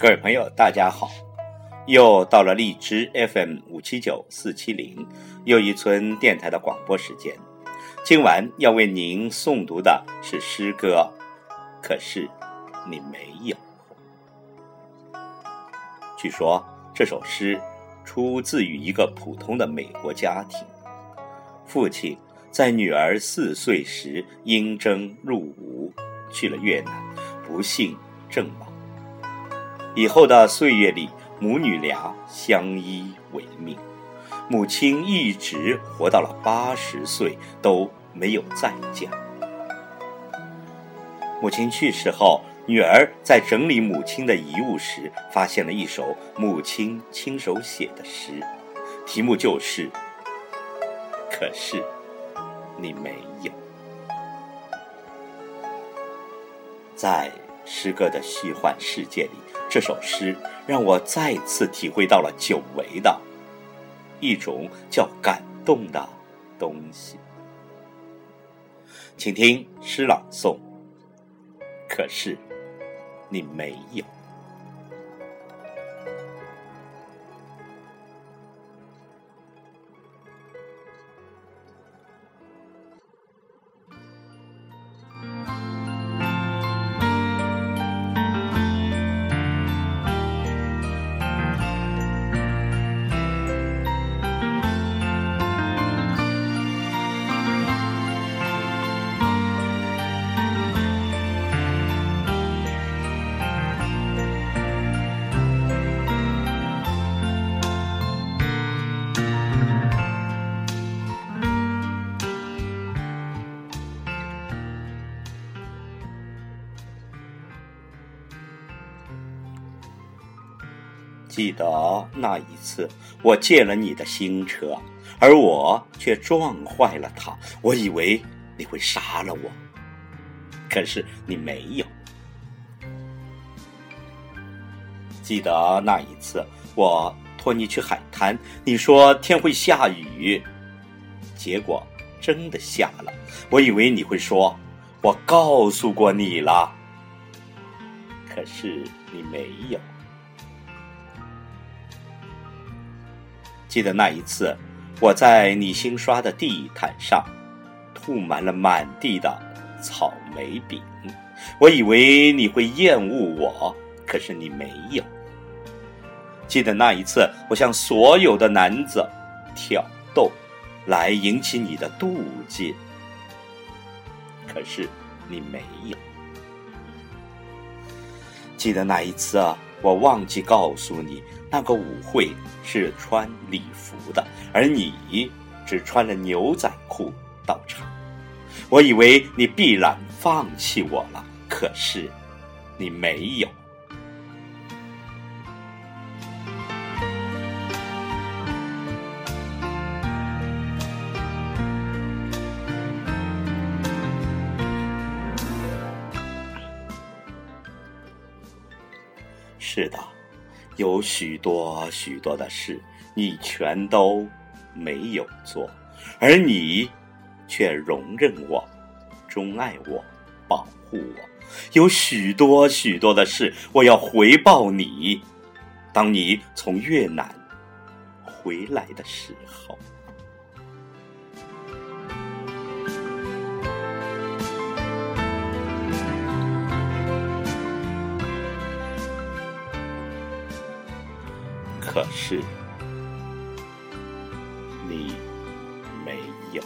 各位朋友，大家好！又到了荔枝 FM 五七九四七零又一村电台的广播时间。今晚要为您诵读的是诗歌，可是你没有。据说这首诗出自于一个普通的美国家庭，父亲在女儿四岁时应征入伍，去了越南，不幸阵亡。以后的岁月里，母女俩相依为命，母亲一直活到了八十岁都没有再嫁。母亲去世后，女儿在整理母亲的遗物时，发现了一首母亲亲手写的诗，题目就是“可是你没有”。在诗歌的虚幻世界里。这首诗让我再次体会到了久违的一种叫感动的东西。请听诗朗诵。可是，你没有。记得那一次，我借了你的新车，而我却撞坏了它。我以为你会杀了我，可是你没有。记得那一次，我托你去海滩，你说天会下雨，结果真的下了。我以为你会说，我告诉过你了，可是你没有。记得那一次，我在你新刷的地毯上吐满了满地的草莓饼，我以为你会厌恶我，可是你没有。记得那一次，我向所有的男子挑逗，来引起你的妒忌，可是你没有。记得那一次啊。我忘记告诉你，那个舞会是穿礼服的，而你只穿了牛仔裤到场。我以为你必然放弃我了，可是你没有。是的，有许多许多的事，你全都没有做，而你却容忍我，钟爱我，保护我。有许多许多的事，我要回报你。当你从越南回来的时候。可是，你没有。